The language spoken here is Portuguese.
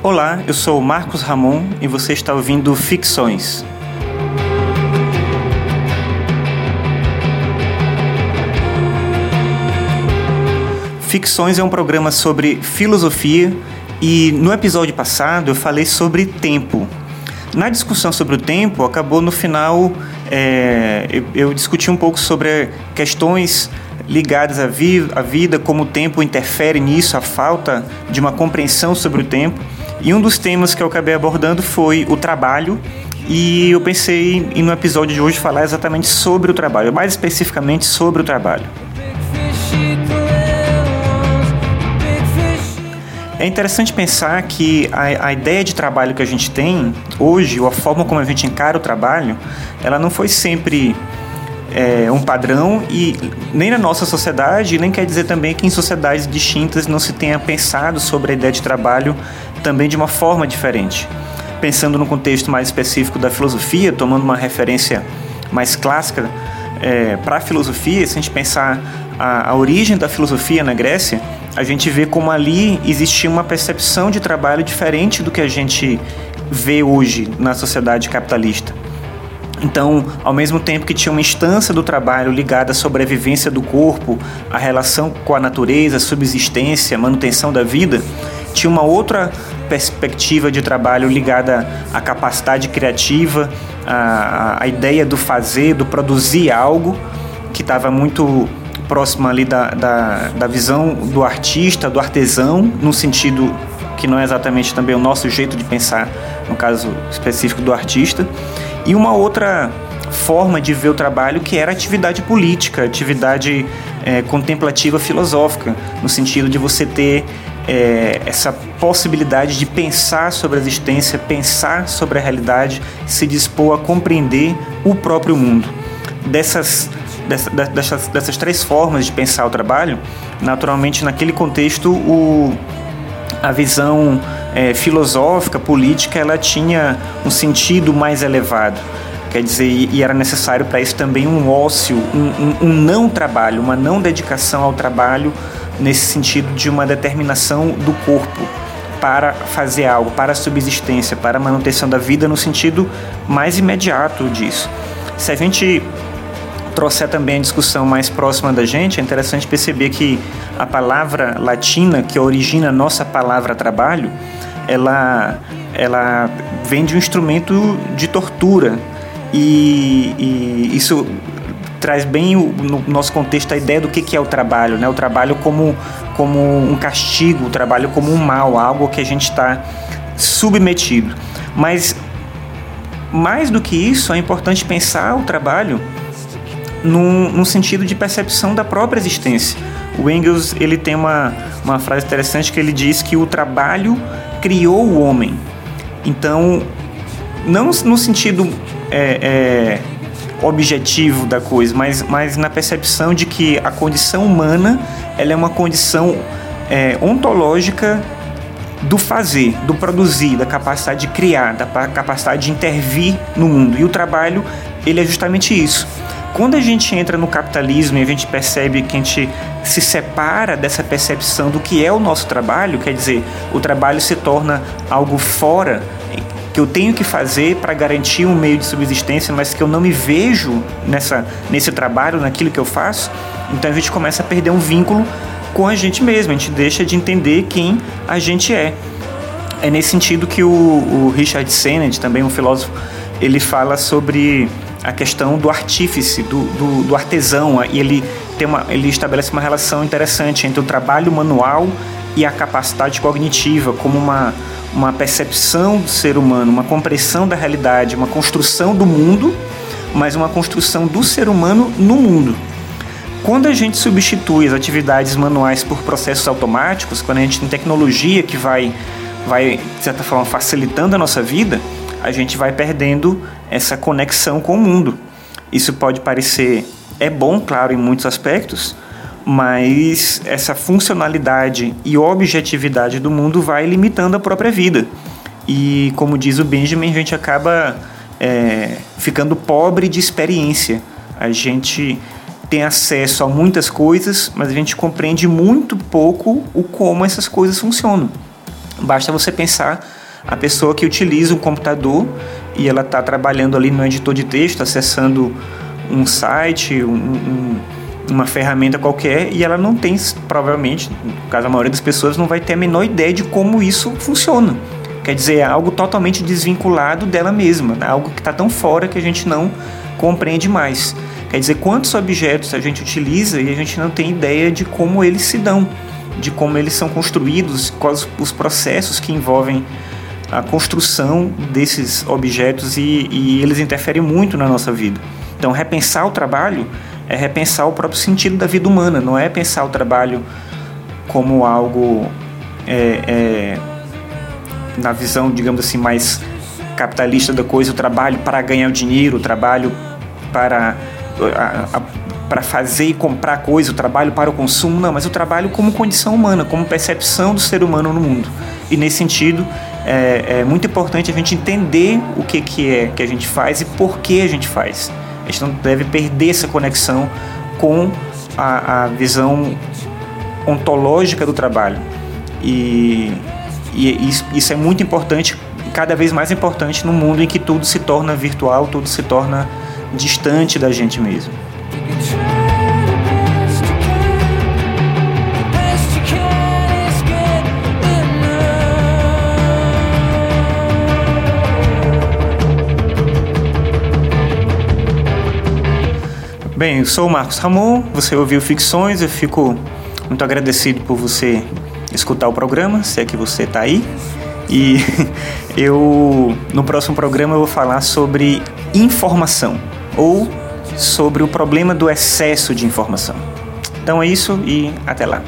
Olá, eu sou Marcos Ramon e você está ouvindo Ficções. Ficções é um programa sobre filosofia e no episódio passado eu falei sobre tempo. Na discussão sobre o tempo, acabou no final é, eu, eu, discuti um pouco sobre questões ligadas à, vi à vida, como o tempo interfere nisso, a falta de uma compreensão sobre o tempo. E um dos temas que eu acabei abordando foi o trabalho e eu pensei em no episódio de hoje falar exatamente sobre o trabalho, mais especificamente sobre o trabalho. É interessante pensar que a, a, ideia de trabalho que a gente tem hoje, ou a forma como a gente encara o trabalho, ela não foi sempre é, um padrão e nem na nossa sociedade, nem quer dizer também que em sociedades distintas não se tenha pensado sobre a ideia de trabalho também de uma forma diferente. Pensando no contexto mais específico da filosofia, tomando uma referência mais clássica é, para a filosofia, se a gente pensar a, a origem da filosofia na Grécia, a gente vê como ali existia uma percepção de trabalho diferente do que a gente vê hoje na sociedade capitalista. Então, ao mesmo tempo que tinha uma instância do trabalho ligada à sobrevivência do corpo, à relação com a natureza, a subsistência, a manutenção da vida, tinha uma outra perspectiva de trabalho ligada à capacidade criativa, à, à ideia do fazer, do produzir algo, que estava muito próxima ali da, da, da visão do artista, do artesão, no sentido que não é exatamente também o nosso jeito de pensar, no caso específico do artista, e uma outra forma de ver o trabalho que era atividade política, atividade é, contemplativa filosófica, no sentido de você ter é, essa possibilidade de pensar sobre a existência, pensar sobre a realidade, se dispor a compreender o próprio mundo. Dessas dessa, dessas, dessas três formas de pensar o trabalho, naturalmente naquele contexto o, a visão é, filosófica, política, ela tinha um sentido mais elevado. Quer dizer, e era necessário para isso também um ócio, um, um, um não trabalho, uma não dedicação ao trabalho nesse sentido de uma determinação do corpo para fazer algo, para a subsistência, para a manutenção da vida no sentido mais imediato disso. Se a gente trouxer também a discussão mais próxima da gente, é interessante perceber que a palavra latina que origina a nossa palavra trabalho, ela, ela vem de um instrumento de tortura e, e isso traz bem o, no nosso contexto a ideia do que, que é o trabalho, né? O trabalho como, como um castigo, o trabalho como um mal, algo que a gente está submetido. Mas mais do que isso, é importante pensar o trabalho num, sentido de percepção da própria existência. O Engels ele tem uma, uma frase interessante que ele diz que o trabalho criou o homem. Então, não no sentido é, é, objetivo da coisa, mas, mas na percepção de que a condição humana ela é uma condição é, ontológica do fazer, do produzir, da capacidade de criar, da capacidade de intervir no mundo. E o trabalho ele é justamente isso. Quando a gente entra no capitalismo e a gente percebe que a gente se separa dessa percepção do que é o nosso trabalho, quer dizer, o trabalho se torna algo fora que eu tenho que fazer para garantir um meio de subsistência, mas que eu não me vejo nessa, nesse trabalho, naquilo que eu faço, então a gente começa a perder um vínculo com a gente mesmo, a gente deixa de entender quem a gente é. É nesse sentido que o, o Richard Sennett, também um filósofo, ele fala sobre a questão do artífice, do, do, do artesão, e ele, tem uma, ele estabelece uma relação interessante entre o trabalho manual e a capacidade cognitiva como uma, uma percepção do ser humano, uma compreensão da realidade, uma construção do mundo, mas uma construção do ser humano no mundo. Quando a gente substitui as atividades manuais por processos automáticos, quando a gente tem tecnologia que vai, vai de certa forma, facilitando a nossa vida, a gente vai perdendo essa conexão com o mundo. Isso pode parecer é bom, claro, em muitos aspectos, mas essa funcionalidade e objetividade do mundo vai limitando a própria vida. E como diz o Benjamin, a gente acaba é, ficando pobre de experiência. A gente tem acesso a muitas coisas, mas a gente compreende muito pouco o como essas coisas funcionam. Basta você pensar a pessoa que utiliza um computador e ela está trabalhando ali no editor de texto, acessando um site, um, um, uma ferramenta qualquer e ela não tem, provavelmente, no caso a maioria das pessoas, não vai ter a menor ideia de como isso funciona. Quer dizer, é algo totalmente desvinculado dela mesma, né? algo que está tão fora que a gente não compreende mais. Quer dizer, quantos objetos a gente utiliza e a gente não tem ideia de como eles se dão, de como eles são construídos, quais os processos que envolvem a construção desses objetos e, e eles interferem muito na nossa vida. Então, repensar o trabalho é repensar o próprio sentido da vida humana, não é pensar o trabalho como algo é, é, na visão, digamos assim, mais capitalista da coisa, o trabalho para ganhar o dinheiro, o trabalho para para fazer e comprar coisa, o trabalho para o consumo, não, mas o trabalho como condição humana, como percepção do ser humano no mundo. E nesse sentido, é, é muito importante a gente entender o que, que é que a gente faz e por que a gente faz. A gente não deve perder essa conexão com a, a visão ontológica do trabalho. E, e isso, isso é muito importante, cada vez mais importante no mundo em que tudo se torna virtual, tudo se torna distante da gente mesmo. Bem, eu sou o Marcos Ramon, você ouviu Ficções, eu fico muito agradecido por você escutar o programa, se é que você está aí. E eu no próximo programa eu vou falar sobre informação ou sobre o problema do excesso de informação. Então é isso e até lá.